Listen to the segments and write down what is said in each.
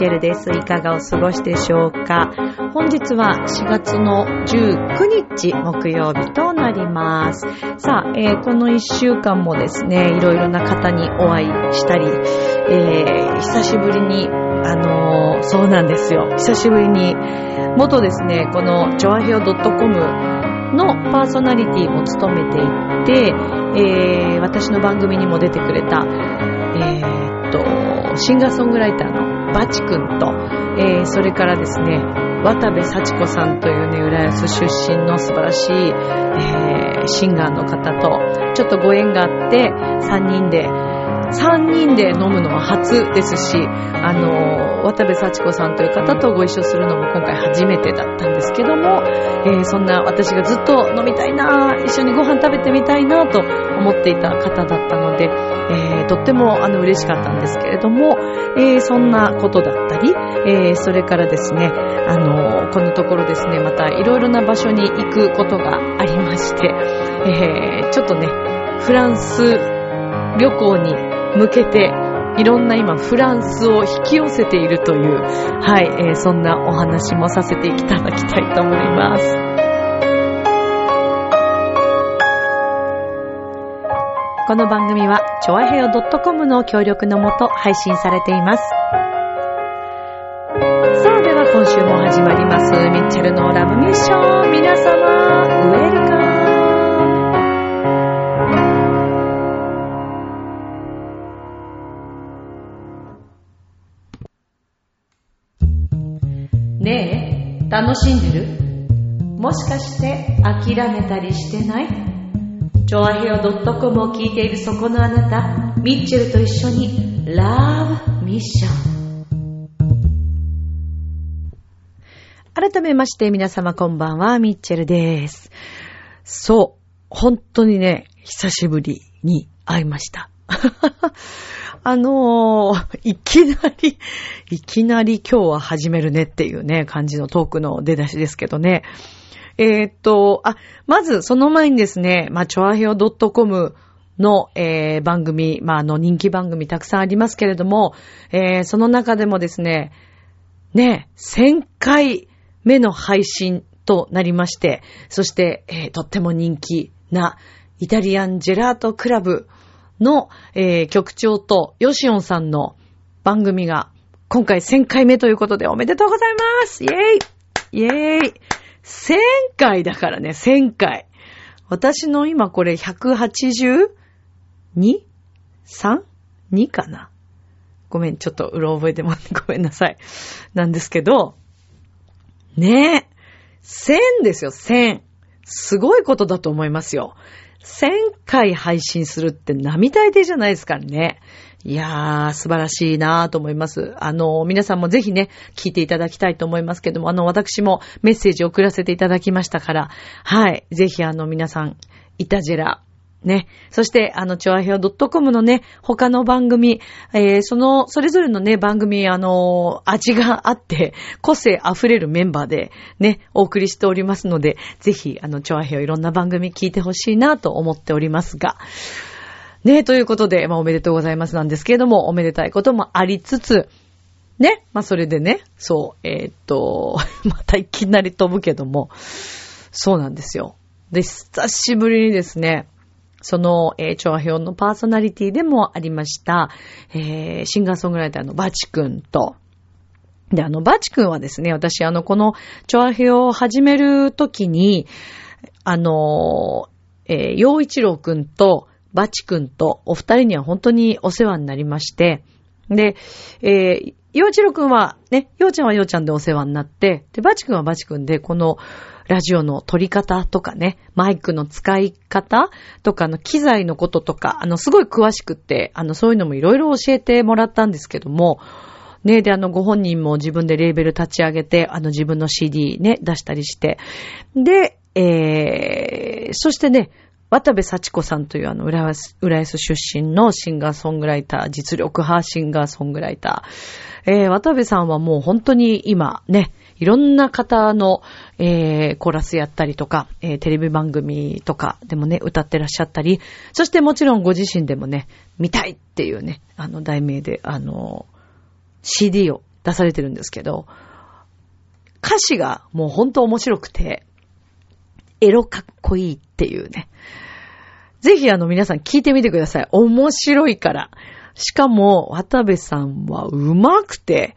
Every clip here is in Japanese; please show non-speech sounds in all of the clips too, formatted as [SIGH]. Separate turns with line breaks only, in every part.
んばんは、ミッチェルです。いかがお過ごしでしょうか？本日は4月の19日木曜日となります。さあ、えーこの1週間もですね、いろいろな方にお会いしたり、えー久しぶりに、あのーそうなんですよ。久しぶりに、元ですね、この、チョアヘオ .com のパーソナリティも務めていて、えー私の番組にも出てくれた、えーっと、シンガーソングライターのバチ君と、えーそれからですね、渡部幸子さんというね、浦安出身の素晴らしい、えーシンガーの方と、ちょっとご縁があって、3人で、3人で飲むのは初ですし、あの、渡部幸子さんという方とご一緒するのも今回初めてだったんですけども、えーそんな私がずっと飲みたいな、一緒にご飯食べてみたいなと思っていた方だったので、えーとってもあの嬉しかったんですけれども、えーそんなことだったり、えーそれからですね、あの、このところですね、またいろいろな場所に行くことがありまして、えちょっとね、フランス旅行に向けて、いろんな今フランスを引き寄せているという、はい、えーそんなお話もさせていただきたいと思います。この番組は、ちょわへよ .com の協力のもと配信されています。さあ、では今週も始まります。ミッチェルのラブミッ楽しんでる？もしかして諦めたりしてない？チョアヘオ .com を聞いているそこのあなた、ミッチェルと一緒に、ラブミッション。改めまして皆様こんばんは、ミッチェルです。そう、本当にね、久しぶりに会いました。あのー、[LAUGHS] いきなり、[LAUGHS] いきなり今日は始めるねっていうね、感じのトークの出だしですけどね。えーっと、あ、まずその前にですね、まあ、チョアヘオ .com の、えー番組、まあ、あの人気番組たくさんありますけれども、えーその中でもですね、ね、1000回目の配信となりまして、そして、えーとっても人気なイタリアンジェラートクラブの、えー局長とヨシオンさんの番組が今回1000回目ということでおめでとうございますイェイイェイ !1000 回だからね、1000回。私の今これ 182?3?2 かな？ごめん、ちょっとうろ覚えでも [LAUGHS] ごめんなさい。なんですけど、ねえ、1000ですよ、1000。すごいことだと思いますよ。1000回配信するって並大抵じゃないですからね。いやー、素晴らしいなーと思います。あの、皆さんもぜひね、聞いていただきたいと思いますけども、あの、私もメッセージを送らせていただきましたから、はい、ぜひあの、皆さん、イタジェラ、ね。そして、あの、チョアヘオ .com のね、他の番組、えーその、それぞれのね、番組、あの、味があって、個性溢れるメンバーで、ね、お送りしておりますので、ぜひ、あの、チョアヘオいろんな番組聞いてほしいなと思っておりますが、ね、ということで、まあ、おめでとうございますなんですけれども、おめでたいこともありつつ、ね、まあ、それでね、そう、えーっと、[LAUGHS] またいきなり飛ぶけども、そうなんですよ。で、久しぶりにですね、その、えー、調和表のパーソナリティでもありました、えー、シンガーソングライターのバチ君と、で、あの、バチ君はですね、私、あの、この、チョアヘを始めるときに、あの、えー、陽一郎君と、バチ君と、お二人には本当にお世話になりまして、で、えー、陽一郎君は、ね、陽ちゃんは陽ちゃんでお世話になって、で、バチ君はバチ君で、この、ラジオの撮り方とかね、マイクの使い方とか、あの、機材のこととか、あの、すごい詳しくって、あの、そういうのもいろいろ教えてもらったんですけども、ね、で、あの、ご本人も自分でレーベル立ち上げて、あの、自分の CD ね、出したりして。で、えー、そしてね、渡部幸子さんというあの、浦安、浦安出身のシンガーソングライター、実力派シンガーソングライター。えー、渡部さんはもう本当に今ね、いろんな方の、えー、コーラスやったりとか、えー、テレビ番組とかでもね、歌ってらっしゃったり、そしてもちろんご自身でもね、見たいっていうね、あの、題名で、あの、CD を出されてるんですけど、歌詞がもうほんと面白くて、エロかっこいいっていうね。ぜひあの皆さん聞いてみてください。面白いから。しかも、渡部さんは上手くて、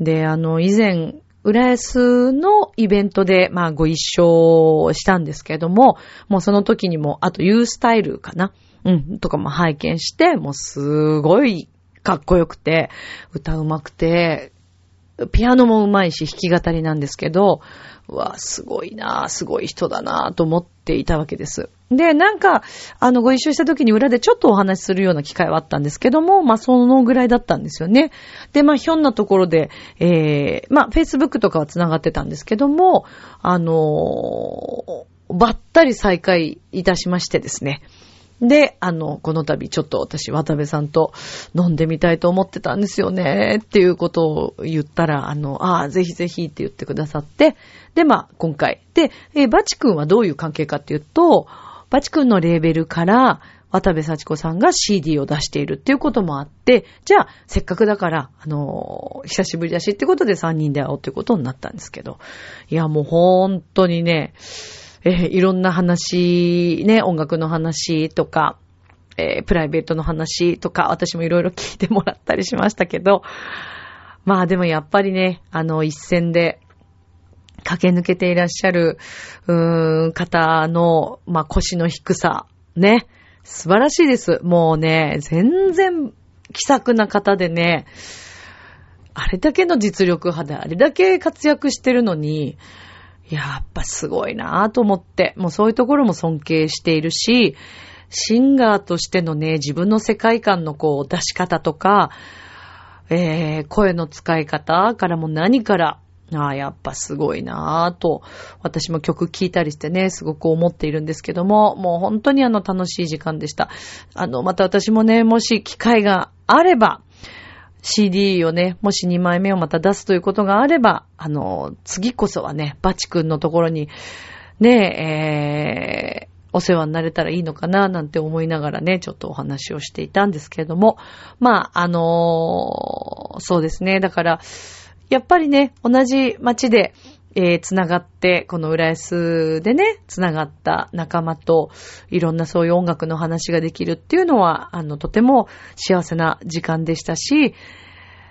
で、あの、以前、浦安のイベントで、まあ、ご一緒したんですけれども、もうその時にも、あと、ユースタイルかな？うん、とかも拝見して、もうすごいかっこよくて、歌うまくて、ピアノもうまいし弾き語りなんですけど、うわ、すごいなすごい人だなと思っていたわけです。で、なんか、あの、ご一緒した時に裏でちょっとお話しするような機会はあったんですけども、まあ、そのぐらいだったんですよね。で、まあ、ひょんなところで、えー、まあ、Facebook とかは繋がってたんですけども、あのー、ばったり再会いたしましてですね。で、あの、この度ちょっと私、渡部さんと飲んでみたいと思ってたんですよね、っていうことを言ったら、あの、ああ、ぜひぜひって言ってくださって、で、まあ、今回。で、えバチ君はどういう関係かっていうと、バチ君のレーベルから、渡部幸子さんが CD を出しているっていうこともあって、じゃあ、せっかくだから、あの久しぶりだしってことで3人で会おうってことになったんですけど、いや、もう本当にね、えー、いろんな話、ね、音楽の話とか、えー、プライベートの話とか、私もいろいろ聞いてもらったりしましたけど、まあでもやっぱりね、あの一戦で駆け抜けていらっしゃる、うーん、方の、まあ腰の低さ、ね、素晴らしいです。もうね、全然気さくな方でね、あれだけの実力派であれだけ活躍してるのに、やっぱすごいなぁと思って、もうそういうところも尊敬しているし、シンガーとしてのね、自分の世界観のこう出し方とか、えー、声の使い方からも何から、ああ、やっぱすごいなぁと、私も曲聴いたりしてね、すごく思っているんですけども、もう本当にあの楽しい時間でした。あの、また私もね、もし機会があれば、CD をね、もし2枚目をまた出すということがあれば、あの、次こそはね、バチ君のところに、ね、えー、お世話になれたらいいのかな、なんて思いながらね、ちょっとお話をしていたんですけれども、まあ、あのー、そうですね、だから、やっぱりね、同じ街で、えー、つながって、この浦安でね、つながった仲間と、いろんなそういう音楽の話ができるっていうのは、あの、とても幸せな時間でしたし、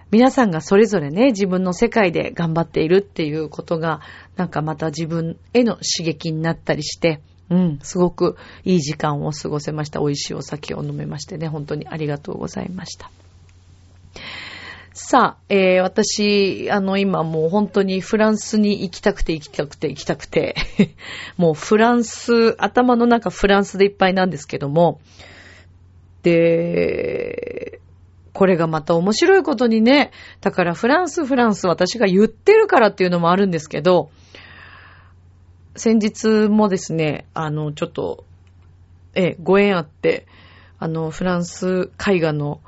皆さんがそれぞれね、自分の世界で頑張っているっていうことが、なんかまた自分への刺激になったりして、うん、すごくいい時間を過ごせました。美味しいお酒を飲めましてね、本当にありがとうございました。さあ、えー、私、あの、今もう本当にフランスに行きたくて行きたくて行きたくて、[LAUGHS] もうフランス、頭の中フランスでいっぱいなんですけども、で、これがまた面白いことにね、だからフランス、フランス私が言ってるからっていうのもあるんですけど、先日もですね、あの、ちょっと、え、ご縁あって、あの、フランス絵画の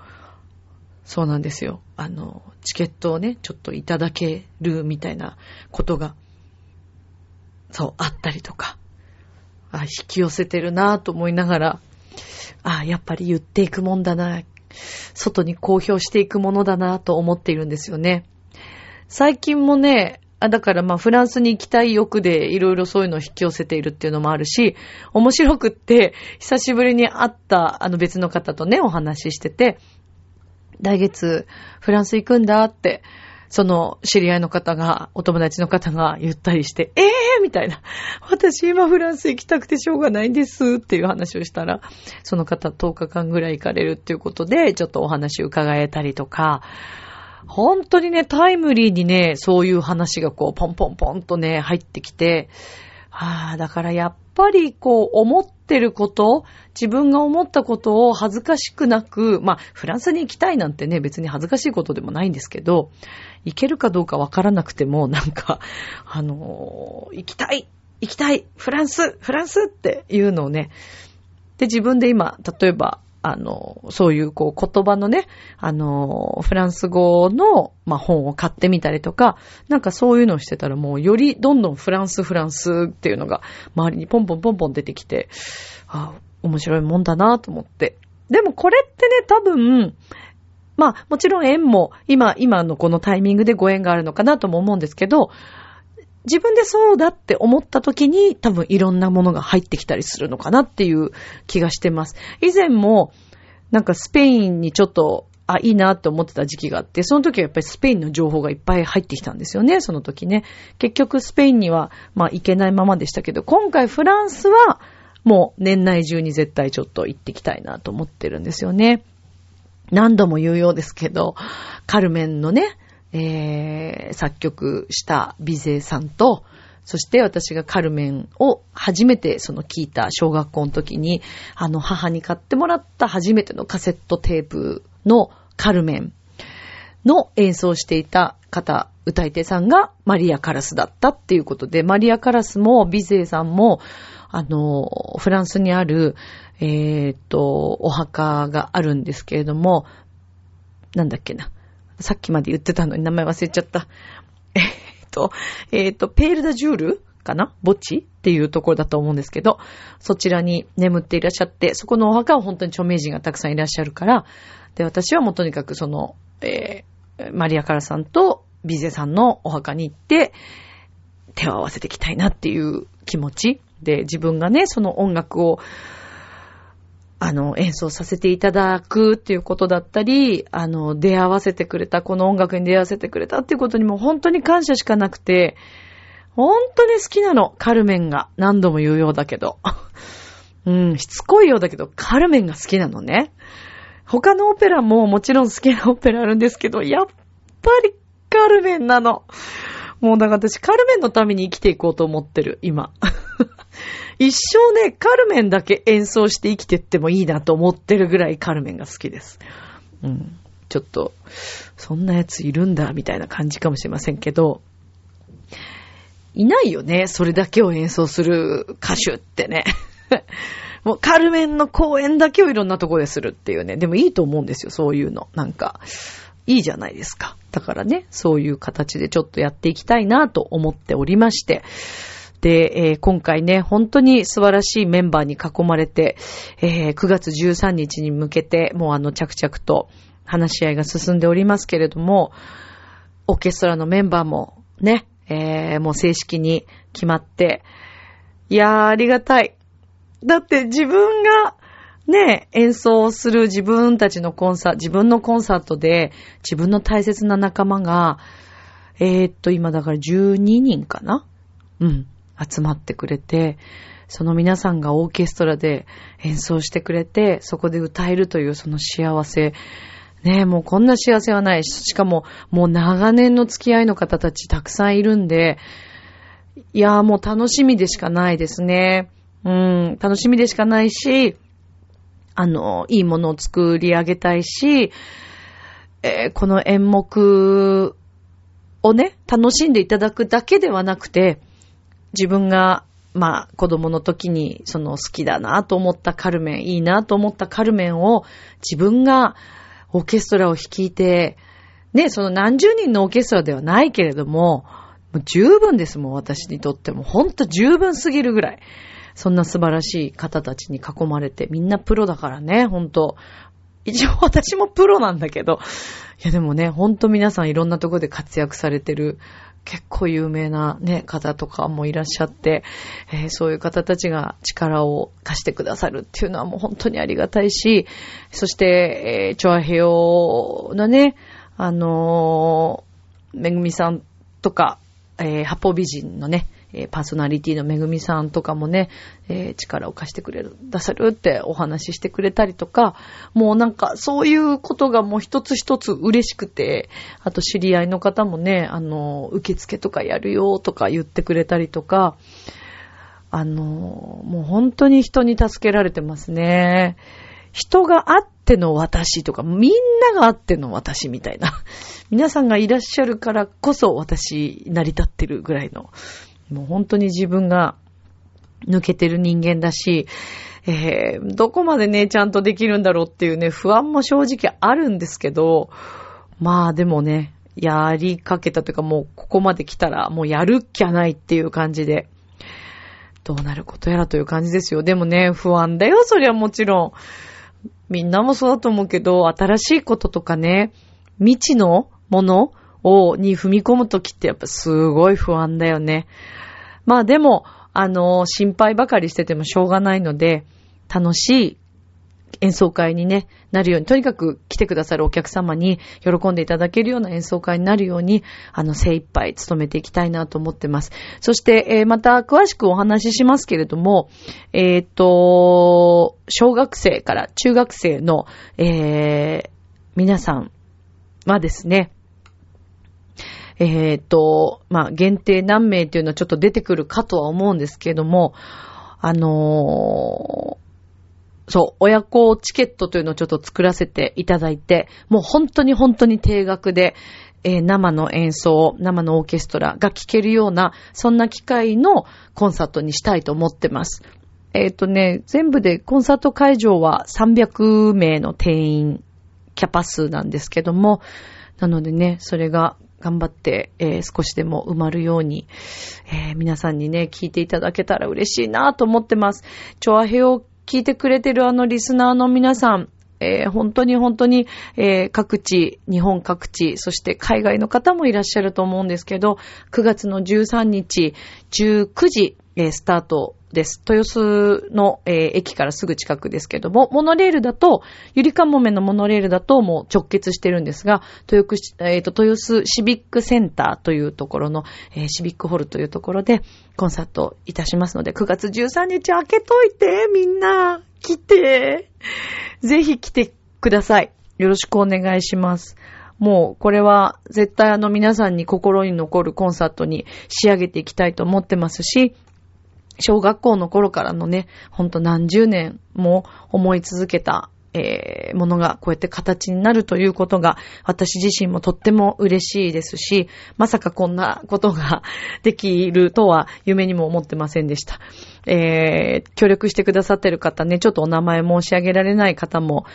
そうなんですよ。あの、チケットをね、ちょっといただけるみたいなことが、そう、あったりとか、あ、引き寄せてるなぁと思いながら、あ、やっぱり言っていくもんだな、外に公表していくものだなと思っているんですよね。最近もね、あ、だからまあフランスに行きたい欲でいろいろそういうのを引き寄せているっていうのもあるし、面白くって、久しぶりに会ったあの別の方とね、お話ししてて、来月フランス行くんだって、その知り合いの方が、お友達の方が言ったりして、ええー、みたいな。私今フランス行きたくてしょうがないんですっていう話をしたら、その方10日間ぐらい行かれるっていうことで、ちょっとお話伺えたりとか、本当にね、タイムリーにね、そういう話がこう、ポンポンポンとね、入ってきて、ああ、だからやっぱりこう、思ってること、自分が思ったことを恥ずかしくなく、まあ、フランスに行きたいなんてね、別に恥ずかしいことでもないんですけど、行けるかどうかわからなくても、なんか、あのー、行きたい行きたいフランスフランスっていうのをね、で、自分で今、例えば、あの、そういうこう言葉のね、あの、フランス語の、まあ、本を買ってみたりとか、なんかそういうのをしてたらもうよりどんどんフランスフランスっていうのが周りにポンポンポンポン出てきて、ああ面白いもんだなと思って。でもこれってね、多分、まあ、もちろん縁も、今、今のこのタイミングでご縁があるのかなとも思うんですけど、自分でそうだって思った時に多分いろんなものが入ってきたりするのかなっていう気がしてます。以前も、なんかスペインにちょっと、あ、いいなって思ってた時期があって、その時はやっぱりスペインの情報がいっぱい入ってきたんですよね、その時ね。結局スペインには、まあ行けないままでしたけど、今回フランスは、もう年内中に絶対ちょっと行ってきたいなと思ってるんですよね。何度も言うようですけど、カルメンのね、えー、作曲したビゼさんと、そして私がカルメンを初めてその聞いた小学校の時に、あの母に買ってもらった初めてのカセットテープのカルメンの演奏していた方、歌い手さんがマリア・カラスだったっていうことで、マリア・カラスもビゼーさんも、あの、フランスにある、えー、っと、お墓があるんですけれども、なんだっけな。さっきまで言ってたのに名前忘れちゃった。えー、っと、えー、っと、ペールダジュールかな？墓地っていうところだと思うんですけど、そちらに眠っていらっしゃって、そこのお墓は本当に著名人がたくさんいらっしゃるから、で、私はもうとにかくその、えー、マリアカラさんとビゼさんのお墓に行って、手を合わせていきたいなっていう気持ちで、自分がね、その音楽をあの、演奏させていただくっていうことだったり、あの、出会わせてくれた、この音楽に出会わせてくれたっていうことにも本当に感謝しかなくて、本当に好きなの、カルメンが。何度も言うようだけど。[LAUGHS] うん、しつこいようだけど、カルメンが好きなのね。他のオペラももちろん好きなオペラあるんですけど、やっぱりカルメンなの。もうだから私カルメンのために生きていこうと思ってる、今。[LAUGHS] 一生ね、カルメンだけ演奏して生きてってもいいなと思ってるぐらいカルメンが好きです。うん。ちょっと、そんなやついるんだ、みたいな感じかもしれませんけど、いないよね、それだけを演奏する歌手ってね。[LAUGHS] もうカルメンの公演だけをいろんなとこでするっていうね。でもいいと思うんですよ、そういうの。なんか、いいじゃないですか。だからね、そういう形でちょっとやっていきたいなと思っておりまして。で、えー、今回ね、本当に素晴らしいメンバーに囲まれて、えー、9月13日に向けて、もうあの、着々と話し合いが進んでおりますけれども、オーケストラのメンバーもね、えー、もう正式に決まって、いやー、ありがたい。だって自分がね、演奏する自分たちのコンサート、自分のコンサートで自分の大切な仲間が、えー、っと、今だから12人かな？うん。集まってくれて、その皆さんがオーケストラで演奏してくれて、そこで歌えるというその幸せ。ねえ、もうこんな幸せはないし、しかももう長年の付き合いの方たちたくさんいるんで、いやーもう楽しみでしかないですね。うん、楽しみでしかないし、あの、いいものを作り上げたいし、えー、この演目をね、楽しんでいただくだけではなくて、自分が、まあ、子供の時に、その好きだなと思ったカルメン、いいなと思ったカルメンを、自分がオーケストラを率いて、ね、その何十人のオーケストラではないけれども、十分ですもん、私にとっても。ほんと十分すぎるぐらい。そんな素晴らしい方たちに囲まれて、みんなプロだからね、ほんと。一応 [LAUGHS] 私もプロなんだけど。いやでもね、ほんと皆さんいろんなところで活躍されてる結構有名なね、方とかもいらっしゃって、えー、そういう方たちが力を貸してくださるっていうのはもう本当にありがたいし、そして、えー、チョアヘヨのね、あのー、めぐみさんとか、えー、八方美人のね、えパーソナリティのめぐみさんとかもね、えー、力を貸してくれる、出さるってお話ししてくれたりとか、もうなんかそういうことがもう一つ一つ嬉しくて、あと知り合いの方もね、あの、受付とかやるよとか言ってくれたりとか、あの、もう本当に人に助けられてますね。人があっての私とか、みんながあっての私みたいな。皆さんがいらっしゃるからこそ私成り立ってるぐらいのもう本当に自分が抜けてる人間だし、えー、どこまでね、ちゃんとできるんだろうっていうね、不安も正直あるんですけど、まあでもね、やりかけたというかもうここまで来たらもうやるっきゃないっていう感じで、どうなることやらという感じですよ。でもね、不安だよ、そりゃもちろん。みんなもそうだと思うけど、新しいこととかね、未知のものを、に踏み込むときってやっぱすごい不安だよね。まあでも、あの、心配ばかりしててもしょうがないので、楽しい演奏会にね、なるように、とにかく来てくださるお客様に喜んでいただけるような演奏会になるように、あの、精一杯努めていきたいなと思ってます。そして、えー、また詳しくお話ししますけれども、えっ、と、小学生から中学生の、えー、皆さんはですね、えっ、と、まあ、限定何名っていうのはちょっと出てくるかとは思うんですけども、あのーそう、親子チケットというのをちょっと作らせていただいて、もう本当に本当に定額で、えー、生の演奏、生のオーケストラが聴けるような、そんな機会のコンサートにしたいと思ってます。えっ、ー、とね、全部でコンサート会場は300名の定員キャパ数なんですけども、なのでね、それが頑張って、えー、少しでも埋まるように、えー、皆さんにね、聞いていただけたら嬉しいなと思ってます。チョアヘオ聞いてくれてるあのリスナーの皆さん、えー、本当に本当に、えー、各地、日本各地、そして海外の方もいらっしゃると思うんですけど、9月の13日、19時、えー、スタートです。豊洲の、えー、駅からすぐ近くですけども、モノレールだと、ゆりかもめのモノレールだともう直結してるんですが、豊洲、えーと、豊洲シビックセンターというところの、えー、シビックホールというところでコンサートいたしますので、9月13日開けといて、みんな、来て。ぜひ来てください。よろしくお願いします。もうこれは絶対あの皆さんに心に残るコンサートに仕上げていきたいと思ってますし、小学校の頃からのね、ほんと何十年も思い続けた、えー、ものがこうやって形になるということが、私自身もとっても嬉しいですし、まさかこんなことができるとは夢にも思ってませんでした。えー、協力してくださってる方ね、ちょっとお名前申し上げられない方も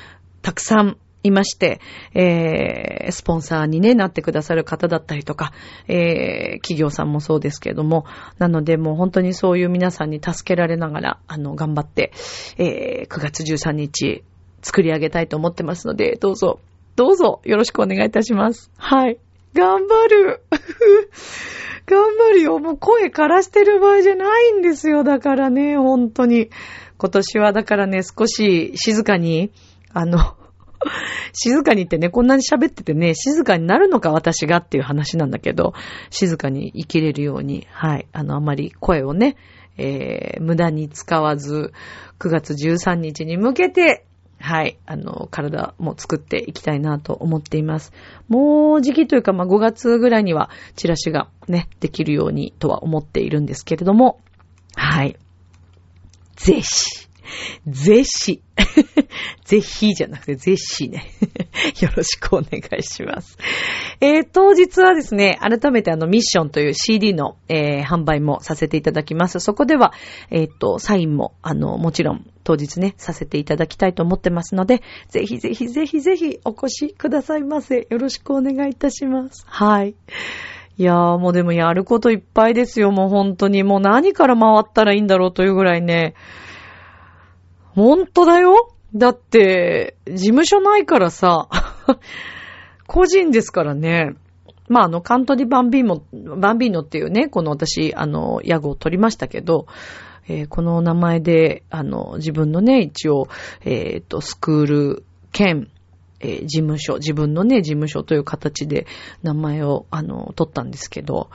たくさんいまして、えー、スポンサーにね、なってくださる方だったりとか、えー、企業さんもそうですけれども、なのでもう本当にそういう皆さんに助けられながら、あの、頑張って、えー、9月13日、作り上げたいと思ってますので、どうぞ、どうぞ、よろしくお願いいたします。はい。頑張る [LAUGHS] 頑張るよ。もう声枯らしてる場合じゃないんですよ。だからね、本当に。今年はだからね、少し静かに、あの、[LAUGHS] 静かにってね、こんなに喋っててね、静かになるのか私がっていう話なんだけど、静かに生きれるように、はい、あの、あまり声をね、えー、無駄に使わず、9月13日に向けて、はい、あの、体も作っていきたいなと思っています。もう時期というか、まあ、5月ぐらいにはチラシがね、できるようにとは思っているんですけれども、はい。ぜひ、ぜひ、[LAUGHS] ぜひじゃなくてぜひね。[LAUGHS] よろしくお願いします。えー、当日はですね、改めてあのミッションという CD の、えー、販売もさせていただきます。そこでは、えっ、ー、と、サインも、あの、もちろん当日ね、させていただきたいと思ってますので、ぜひぜひぜひぜひお越しくださいませ。よろしくお願いいたします。はい。いやーもうでもやることいっぱいですよ。もう本当に。もう何から回ったらいいんだろうというぐらいね。ほんとだよだって、事務所ないからさ、[LAUGHS] 個人ですからね。まあ、あの、カントリーバンビーモ、バンビーノっていうね、この私、あの、ヤグを取りましたけど、えー、この名前で、あの、自分のね、一応、えっ、ー、と、スクール兼、えー、事務所、自分のね、事務所という形で名前を、あの、取ったんですけど、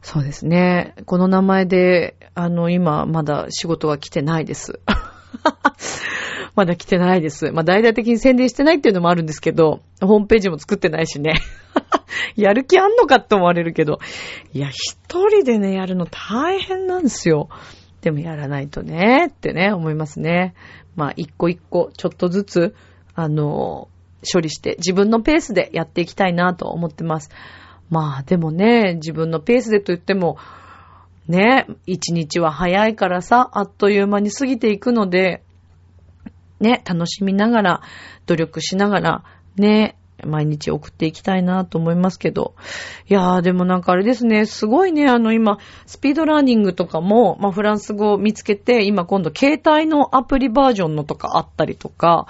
そうですね。この名前で、あの、今、まだ仕事は来てないです。[LAUGHS] まだ来てないです。まあ、大々的に宣伝してないっていうのもあるんですけど、ホームページも作ってないしね。[LAUGHS] やる気あんのかって思われるけど。いや、一人でね、やるの大変なんですよ。でもやらないとね、ってね、思いますね。まあ、一個一個、ちょっとずつ、あの、処理して、自分のペースでやっていきたいなと思ってます。まあ、でもね、自分のペースでと言っても、ね、一日は早いからさ、あっという間に過ぎていくので、ね、楽しみながら、努力しながら、ね、毎日送っていきたいなと思いますけど。いやー、でもなんかあれですね、すごいね、あの今、スピードラーニングとかも、まあフランス語を見つけて、今今度携帯のアプリバージョンのとかあったりとか、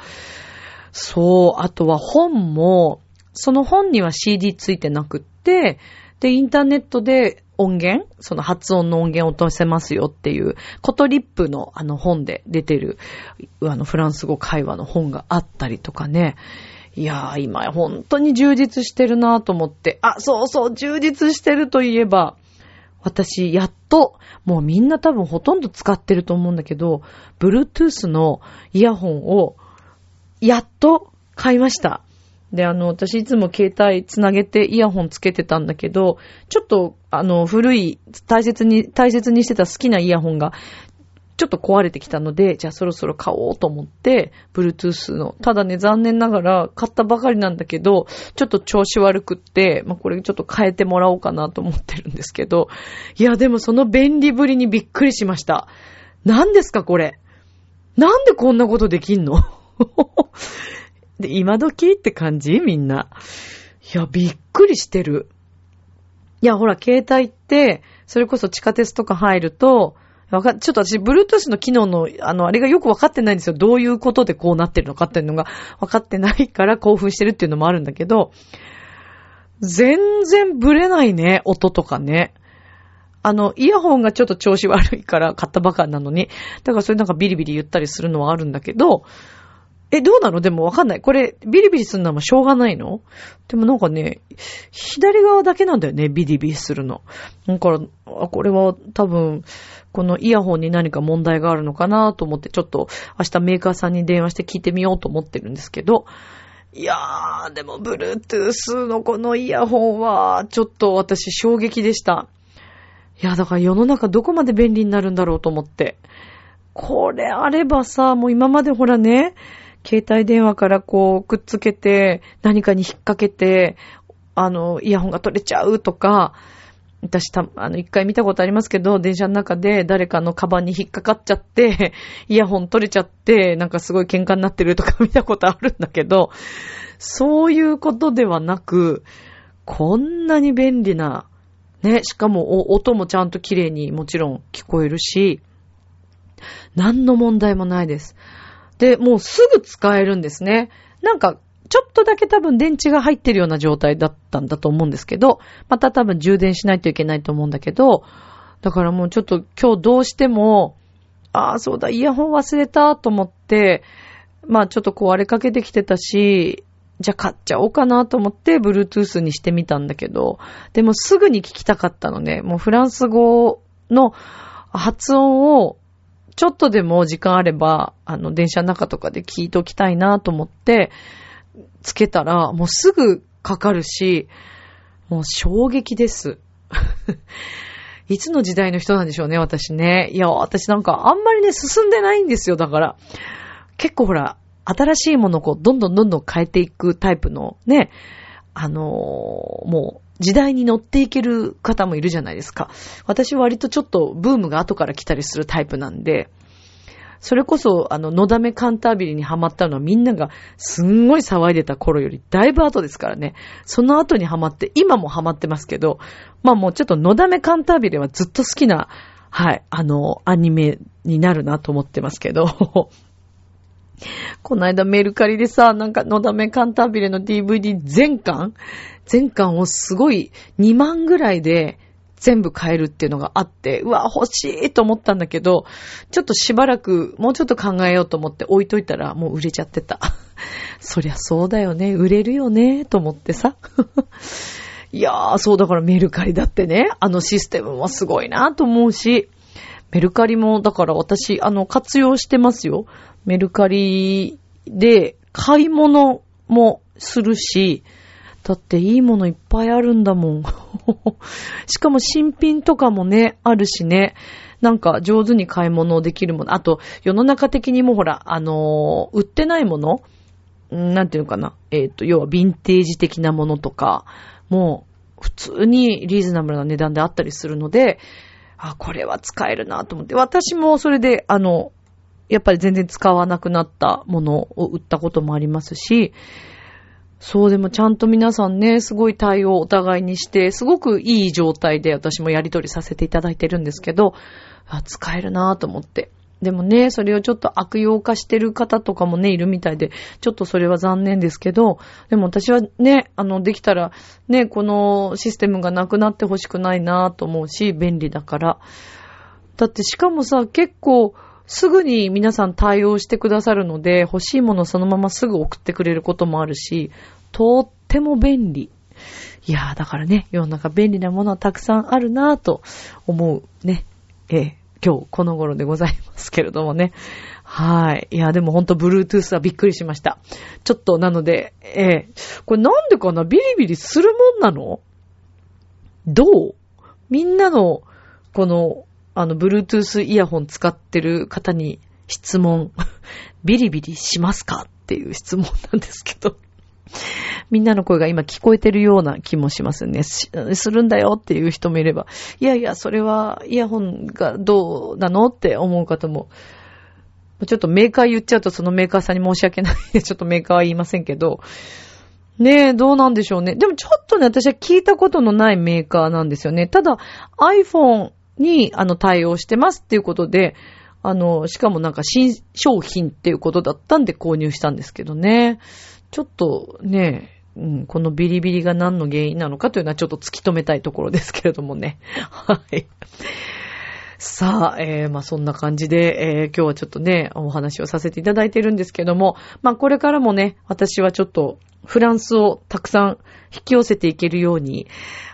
そう、あとは本も、その本には CD ついてなくって、で、インターネットで音源その発音の音源を落とせますよっていう、コトリップのあの本で出てる、あのフランス語会話の本があったりとかね。いやー、今本当に充実してるなと思って。あ、そうそう、充実してるといえば、私、やっと、もうみんな多分ほとんど使ってると思うんだけど、Bluetooth のイヤホンを、やっと買いました。で、あの、私いつも携帯つなげてイヤホンつけてたんだけど、ちょっと、あの、古い、大切に、大切にしてた好きなイヤホンが、ちょっと壊れてきたので、じゃあそろそろ買おうと思って、Bluetooth の。ただね、残念ながら買ったばかりなんだけど、ちょっと調子悪くって、まあ、これちょっと変えてもらおうかなと思ってるんですけど、いや、でもその便利ぶりにびっくりしました。何ですか、これ？なんでこんなことできんの？[LAUGHS] で、今時って感じ？みんな。いや、びっくりしてる。いや、ほら、携帯って、それこそ地下鉄とか入ると、わか、ちょっと私、Bluetooth の機能の、あの、あれがよくわかってないんですよ。どういうことでこうなってるのかっていうのがわかってないから興奮してるっていうのもあるんだけど、全然ブレないね、音とかね。あの、イヤホンがちょっと調子悪いから買ったばかなのに、だからそれなんかビリビリ言ったりするのはあるんだけど、え、どうなの？でもわかんない。これ、ビリビリするのはしょうがないの？でもなんかね、左側だけなんだよね、ビリビリするの。だから、これは多分、このイヤホンに何か問題があるのかなと思って、ちょっと明日メーカーさんに電話して聞いてみようと思ってるんですけど、いやー、でも、Bluetooth のこのイヤホンは、ちょっと私衝撃でした。いや、だから世の中どこまで便利になるんだろうと思って。これあればさ、もう今までほらね、携帯電話からこうくっつけて、何かに引っ掛けて、あの、イヤホンが取れちゃうとか、私た、あの、一回見たことありますけど、電車の中で誰かのカバンに引っかかっちゃって、[LAUGHS] イヤホン取れちゃって、なんかすごい喧嘩になってるとか [LAUGHS] 見たことあるんだけど、そういうことではなく、こんなに便利な、ね、しかも音もちゃんと綺麗にもちろん聞こえるし、何の問題もないです。で、もうすぐ使えるんですね。なんか、ちょっとだけ多分電池が入ってるような状態だったんだと思うんですけど、また多分充電しないといけないと思うんだけど、だからもうちょっと今日どうしても、ああ、そうだ、イヤホン忘れたと思って、まあちょっと壊れかけてきてたし、じゃあ買っちゃおうかなと思って、Bluetooth にしてみたんだけど、でもすぐに聞きたかったのね、もうフランス語の発音をちょっとでも時間あれば、あの、電車の中とかで聞いておきたいなと思って、つけたら、もうすぐかかるし、もう衝撃です。[LAUGHS] いつの時代の人なんでしょうね、私ね。いや、私なんかあんまりね、進んでないんですよ、だから。結構ほら、新しいものをこう、どんどんどんどん変えていくタイプのね、あのー、もう、時代に乗っていける方もいるじゃないですか。私は割とちょっとブームが後から来たりするタイプなんで、それこそ、あの、のだめカンタービリにハマったのはみんながすんごい騒いでた頃よりだいぶ後ですからね。その後にハマって、今もハマってますけど、まあもうちょっとのだめカンタービリはずっと好きな、はい、あの、アニメになるなと思ってますけど、この間メルカリでさ、なんかのだめカンタービレの DVD 全巻？全巻をすごい2万ぐらいで全部買えるっていうのがあって、うわ、欲しいと思ったんだけど、ちょっとしばらく、もうちょっと考えようと思って置いといたら、もう売れちゃってた。[LAUGHS] そりゃそうだよね、売れるよね、と思ってさ。[LAUGHS] いやー、そうだからメルカリだってね、あのシステムもすごいなと思うし、メルカリも、だから私、あの、活用してますよ。メルカリで買い物もするし、だっていいものいっぱいあるんだもん。[LAUGHS] しかも新品とかもね、あるしね。なんか上手に買い物できるもの。あと、世の中的にもほら、あのー、売ってないものなんていうのかな。えっ、ー、と、要はヴィンテージ的なものとか、もう、普通にリーズナブルな値段であったりするので、あ、これは使えるなと思って。私もそれで、あの、やっぱり全然使わなくなったものを売ったこともありますし、そうでもちゃんと皆さんね、すごい対応をお互いにして、すごくいい状態で私もやり取りさせていただいてるんですけど、あ使えるなと思って。でもね、それをちょっと悪用化してる方とかもね、いるみたいで、ちょっとそれは残念ですけど、でも私はね、あの、できたら、ね、このシステムがなくなってほしくないなと思うし、便利だから。だってしかもさ、結構、すぐに皆さん対応してくださるので、欲しいものそのまますぐ送ってくれることもあるし、とっても便利。いやー、だからね、世の中便利なものはたくさんあるなぁと思うね。ええ今日この頃でございますけれどもね。はい。いや、でもほんと Bluetooth はびっくりしました。ちょっとなので、ええこれなんでかな？ビリビリするもんなの？どう？みんなの、この、あの、Bluetooth イヤホン使ってる方に質問。[LAUGHS] ビリビリしますか？っていう質問なんですけど。みんなの声が今聞こえてるような気もしますね。するんだよっていう人もいれば、いやいや、それはイヤホンがどうなのって思う方も、ちょっとメーカー言っちゃうとそのメーカーさんに申し訳ないんで、ちょっとメーカーは言いませんけど、ねえ、どうなんでしょうね。でもちょっとね、私は聞いたことのないメーカーなんですよね。ただ、iPhone にあの対応してますっていうことで、あの、しかもなんか新商品っていうことだったんで購入したんですけどね。ちょっとねえ、うん、このビリビリが何の原因なのかというのはちょっと突き止めたいところですけれどもね。[LAUGHS] はい。さあ、えー、まあそんな感じで、えー、今日はちょっとね、お話をさせていただいてるんですけども、まあこれからもね、私はちょっとフランスをたくさん引き寄せていけるように、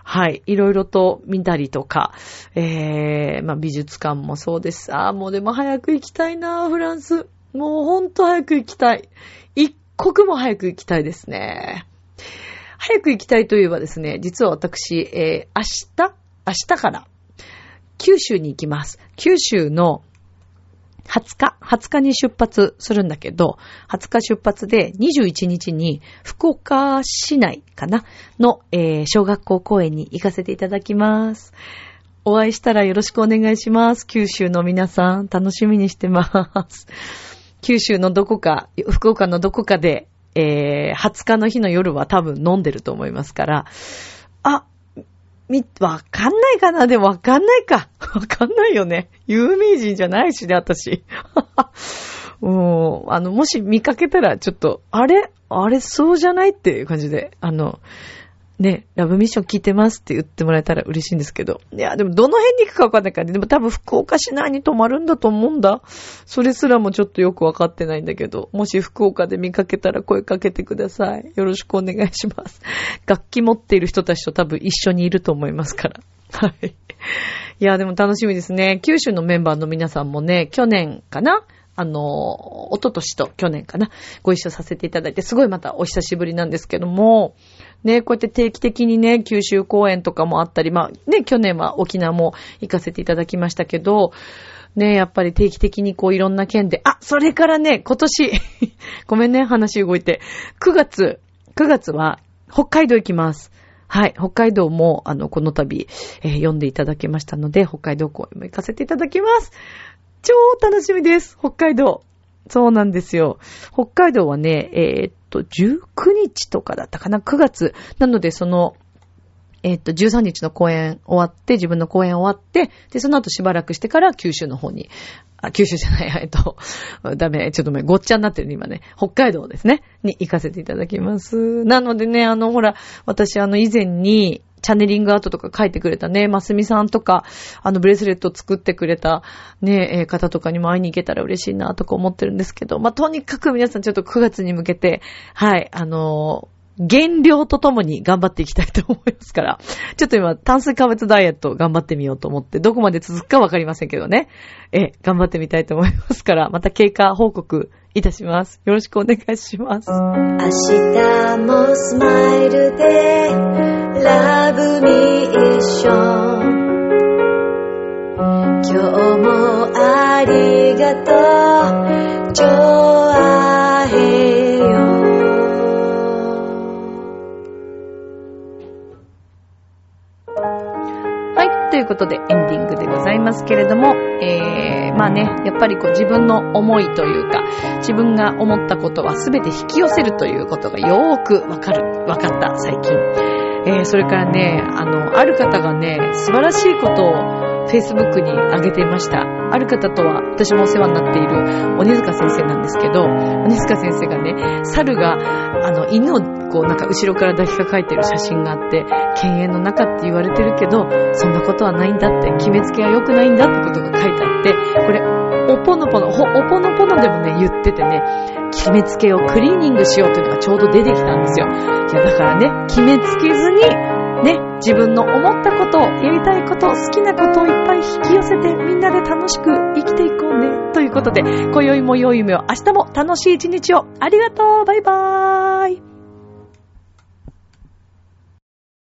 はい、いろいろと見たりとか、えー、まあ美術館もそうです。ああ、もうでも早く行きたいな、フランス。もうほんと早く行きたい。一刻も早く行きたいですね。早く行きたいといえばですね、実は私、えー、明日明日から九州に行きます。九州の20日、20日に出発するんだけど、20日出発で21日に福岡市内かなの、えー、小学校公園に行かせていただきます。お会いしたらよろしくお願いします。九州の皆さん、楽しみにしてます。九州のどこか、福岡のどこかで、えー、20日の日の夜は多分飲んでると思いますから、あ、み、わかんないかな？でもわかんないか。[LAUGHS] わかんないよね。有名人じゃないしね、私。も [LAUGHS] う、あの、もし見かけたら、ちょっと、あれ？あれそうじゃない？っていう感じで、あの、ね、ラブミッション聞いてますって言ってもらえたら嬉しいんですけど。いや、でもどの辺に行くかわかんないからね。でも多分福岡市内に泊まるんだと思うんだ。それすらもちょっとよくわかってないんだけど、もし福岡で見かけたら声かけてください。よろしくお願いします。楽器持っている人たちと多分一緒にいると思いますから。はい。いや、でも楽しみですね。九州のメンバーの皆さんもね、去年かな？あの、おととしと去年かな、ご一緒させていただいて、すごいまたお久しぶりなんですけども、ね、こうやって定期的にね、九州公演とかもあったり、まあね、去年は沖縄も行かせていただきましたけど、ね、やっぱり定期的にこういろんな県で、あ、それからね、今年 [LAUGHS] ごめんね、話動いて、9月、9月は北海道行きます。はい。北海道も、あの、この度、えー、読んでいただけましたので、北海道公演も行かせていただきます。超楽しみです。北海道。そうなんですよ。北海道はね、えー、っと、19日とかだったかな ?9 月。なので、その、えー、っと、13日の公演終わって、自分の公演終わって、で、その後しばらくしてから九州の方に、あ、九州じゃない、[LAUGHS] えっと、ダメ、ちょっとごっちゃになってるね、今ね。北海道ですね。に行かせていただきます。なのでね、あの、ほら、私、あの、以前に、チャネリングアートとか書いてくれたね、ますみさんとか、あの、ブレスレット作ってくれたね、え、方とかにも会いに行けたら嬉しいなとか思ってるんですけど、まあ、とにかく皆さんちょっと9月に向けて、はい、あのー減量とともに頑張っていきたいと思いますから、[LAUGHS] ちょっと今炭水化物ダイエット頑張ってみようと思って、どこまで続くかわかりませんけどね。え、頑張ってみたいと思いますから、また経過報告いたします。よろしくお願いします。明日もスマイルで、ラブミッション。今日もありがとう、いうことでエンディングでございますけれども、えー、まあね、やっぱりこう自分の思いというか、自分が思ったことは全て引き寄せるということがよーくわかる、わかった最近。えー、それからね、あの、ある方がね、素晴らしいことを Facebook に上げていました。ある方とは、私もお世話になっている鬼塚先生なんですけど、鬼塚先生がね、猿が、あの、犬をこうなんか後ろから抱きかかえてる写真があって、犬猿の中って言われてるけど、そんなことはないんだって、決めつけは良くないんだってことが書いてあって、これ、おぽのぽの、ほおぽのぽのでもね、言っててね、決めつけをクリーニングしようというのがちょうど出てきたんですよ。いや、だからね、決めつけずに、ね、自分の思ったこと、やりたいこと、好きなことをいっぱい引き寄せて、みんなで楽しく生きていこうね。ということで、今宵も良い夢を、明日も楽しい一日を。ありがとうバイバーイ